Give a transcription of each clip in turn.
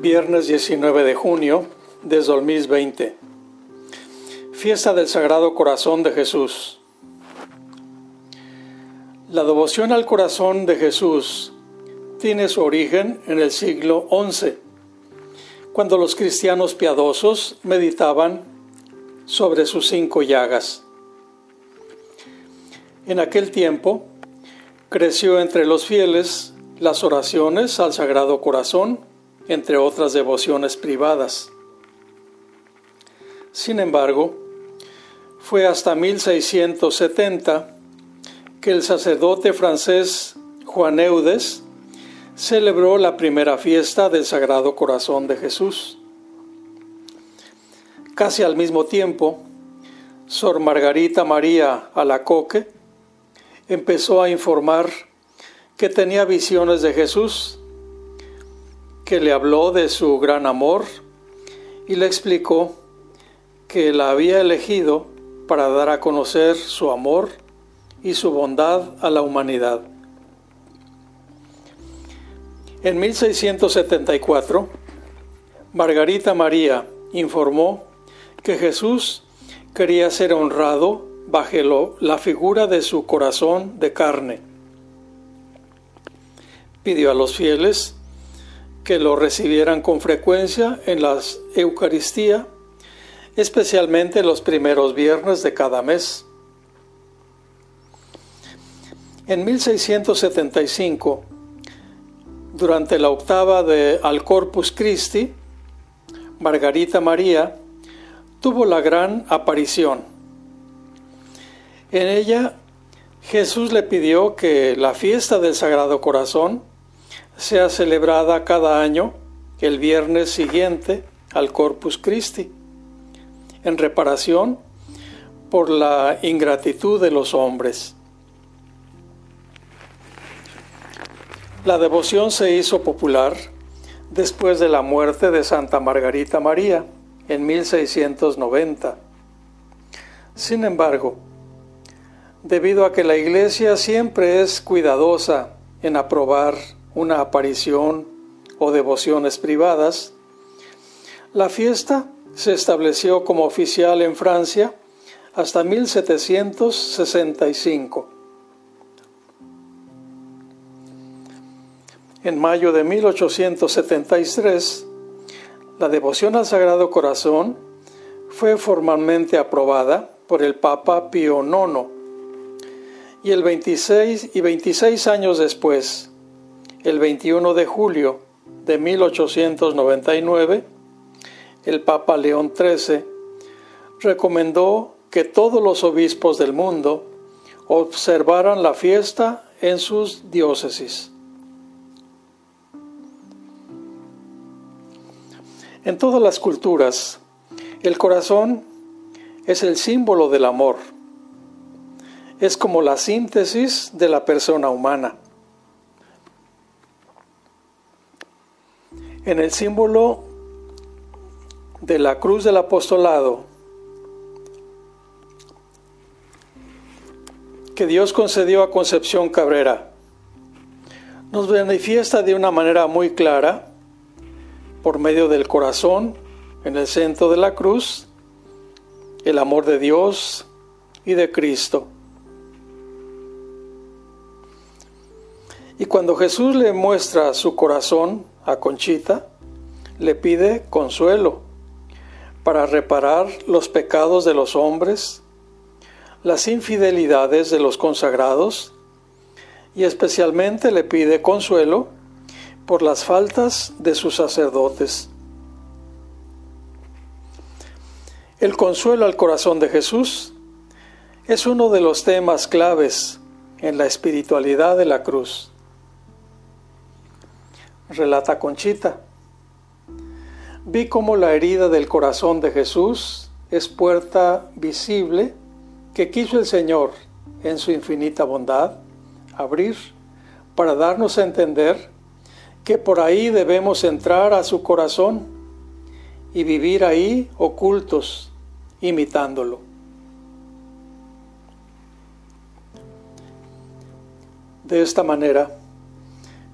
viernes 19 de junio de 2020. Fiesta del Sagrado Corazón de Jesús. La devoción al corazón de Jesús tiene su origen en el siglo XI, cuando los cristianos piadosos meditaban sobre sus cinco llagas. En aquel tiempo creció entre los fieles las oraciones al Sagrado Corazón, entre otras devociones privadas. Sin embargo, fue hasta 1670 que el sacerdote francés Juan Eudes celebró la primera fiesta del Sagrado Corazón de Jesús. Casi al mismo tiempo, Sor Margarita María Alacoque empezó a informar que tenía visiones de Jesús, que le habló de su gran amor y le explicó que la había elegido para dar a conocer su amor y su bondad a la humanidad. En 1674, Margarita María informó que Jesús quería ser honrado bajo la figura de su corazón de carne pidió a los fieles que lo recibieran con frecuencia en la Eucaristía, especialmente los primeros viernes de cada mes. En 1675, durante la octava de Al Corpus Christi, Margarita María tuvo la gran aparición. En ella, Jesús le pidió que la fiesta del Sagrado Corazón sea celebrada cada año el viernes siguiente al Corpus Christi, en reparación por la ingratitud de los hombres. La devoción se hizo popular después de la muerte de Santa Margarita María en 1690. Sin embargo, debido a que la Iglesia siempre es cuidadosa en aprobar una aparición o devociones privadas. La fiesta se estableció como oficial en Francia hasta 1765. En mayo de 1873, la devoción al Sagrado Corazón fue formalmente aprobada por el Papa Pío IX y el 26 y 26 años después, el 21 de julio de 1899, el Papa León XIII recomendó que todos los obispos del mundo observaran la fiesta en sus diócesis. En todas las culturas, el corazón es el símbolo del amor. Es como la síntesis de la persona humana. En el símbolo de la cruz del apostolado que Dios concedió a Concepción Cabrera, nos manifiesta de una manera muy clara, por medio del corazón, en el centro de la cruz, el amor de Dios y de Cristo. Y cuando Jesús le muestra su corazón, a Conchita, le pide consuelo para reparar los pecados de los hombres, las infidelidades de los consagrados y especialmente le pide consuelo por las faltas de sus sacerdotes. El consuelo al corazón de Jesús es uno de los temas claves en la espiritualidad de la cruz relata Conchita. Vi como la herida del corazón de Jesús es puerta visible que quiso el Señor, en su infinita bondad, abrir para darnos a entender que por ahí debemos entrar a su corazón y vivir ahí ocultos, imitándolo. De esta manera,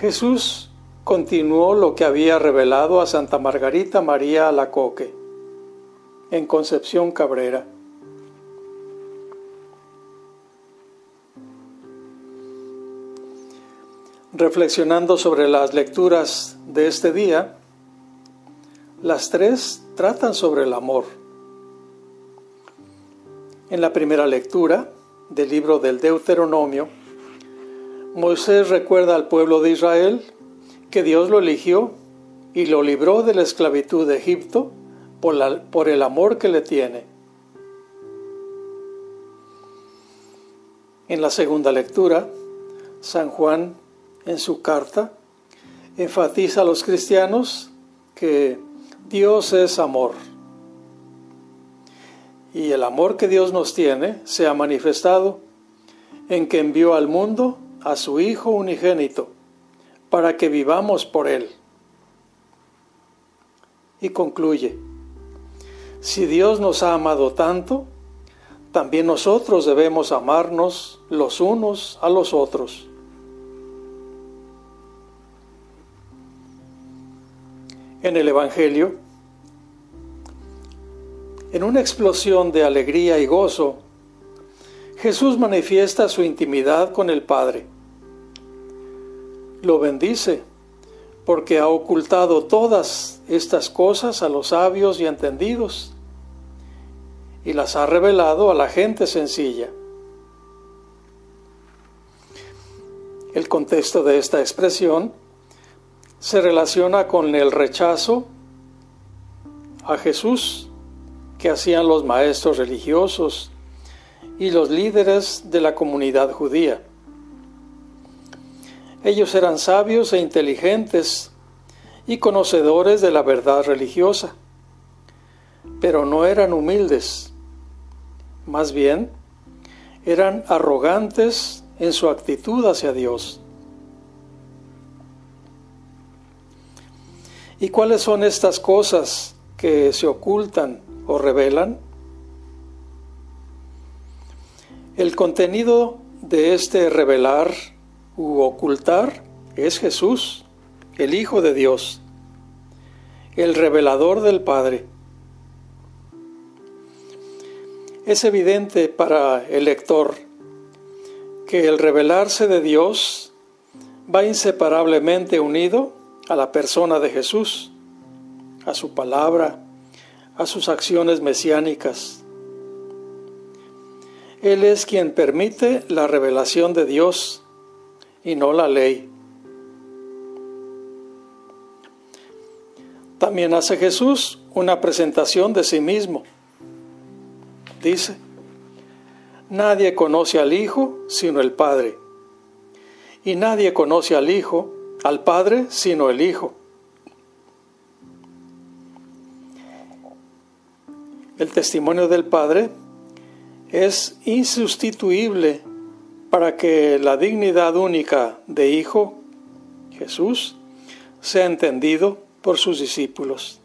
Jesús continuó lo que había revelado a Santa Margarita María Alacoque en Concepción Cabrera. Reflexionando sobre las lecturas de este día, las tres tratan sobre el amor. En la primera lectura del libro del Deuteronomio, Moisés recuerda al pueblo de Israel que Dios lo eligió y lo libró de la esclavitud de Egipto por, el amor que le tiene. En la segunda lectura, San Juan en su carta enfatiza a los cristianos que Dios es amor. Y el amor que Dios nos tiene se ha manifestado en que envió al mundo a su Hijo unigénito para que vivamos por Él. Y concluye, si Dios nos ha amado tanto, también nosotros debemos amarnos los unos a los otros. en el Evangelio, en una explosión de alegría y gozo, Jesús manifiesta su intimidad con el Padre. Lo bendice porque ha ocultado todas estas cosas a los sabios y entendidos y las ha revelado a la gente sencilla. El contexto de esta expresión se relaciona con el rechazo a Jesús que hacían los maestros religiosos y los líderes de la comunidad judía. Ellos eran sabios e inteligentes y conocedores de la verdad religiosa, pero no eran humildes, más bien eran arrogantes en su actitud hacia Dios. ¿Y cuáles son estas cosas que se ocultan o revelan? El contenido de este revelar ocultar es Jesús, el Hijo de Dios, el revelador del Padre. Es evidente para el lector que el revelarse de Dios va inseparablemente unido a la persona de Jesús, a su palabra, a sus acciones mesiánicas. Él es quien permite la revelación de Dios y no la ley. También hace Jesús una presentación de sí mismo. Dice, nadie conoce al Hijo sino el Padre, y nadie conoce al Hijo al Padre sino el Hijo. El testimonio del Padre es insustituible para que la dignidad única de Hijo, Jesús, sea entendido por sus discípulos.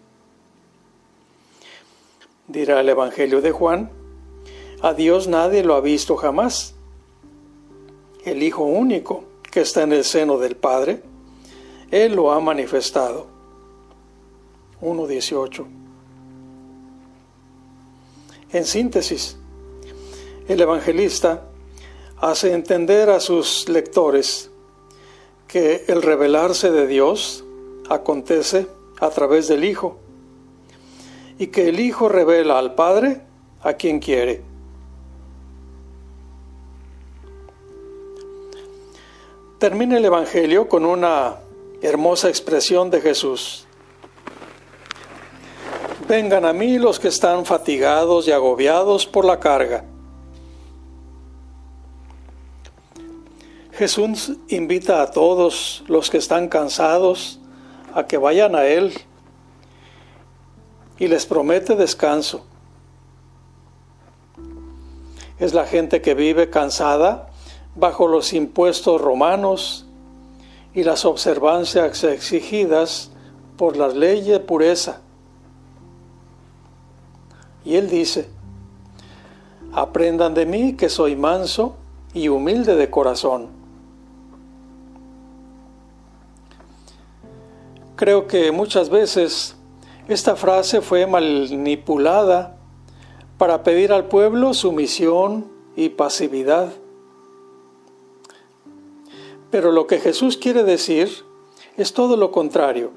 Dirá el Evangelio de Juan, a Dios nadie lo ha visto jamás. El Hijo único que está en el seno del Padre, él lo ha manifestado. 1.18. En síntesis, el evangelista hace entender a sus lectores que el revelarse de Dios acontece a través del Hijo y que el Hijo revela al Padre a quien quiere. Termina el Evangelio con una hermosa expresión de Jesús. Vengan a mí los que están fatigados y agobiados por la carga. Jesús invita a todos los que están cansados a que vayan a Él y les promete descanso. Es la gente que vive cansada bajo los impuestos romanos y las observancias exigidas por las leyes de pureza. Y él dice, aprendan de mí que soy manso y humilde de corazón. Creo que muchas veces esta frase fue manipulada para pedir al pueblo sumisión y pasividad. Pero lo que Jesús quiere decir es todo lo contrario.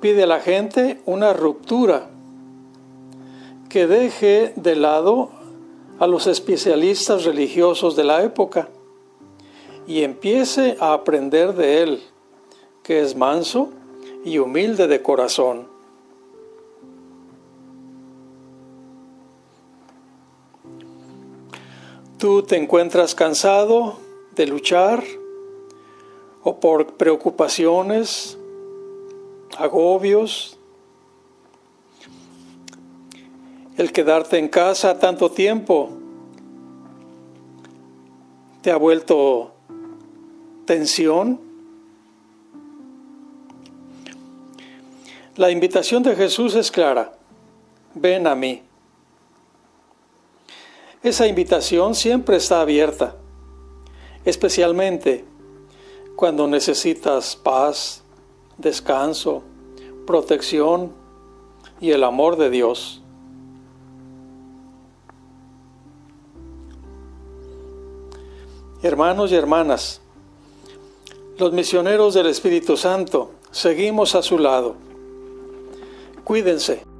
Pide a la gente una ruptura que deje de lado a los especialistas religiosos de la época y empiece a aprender de él, que es manso y humilde de corazón. Tú te encuentras cansado de luchar o por preocupaciones, agobios, el quedarte en casa tanto tiempo te ha vuelto tensión. La invitación de Jesús es clara, ven a mí. Esa invitación siempre está abierta, especialmente cuando necesitas paz, descanso, protección y el amor de Dios. Hermanos y hermanas, los misioneros del Espíritu Santo, seguimos a su lado. Cuídense.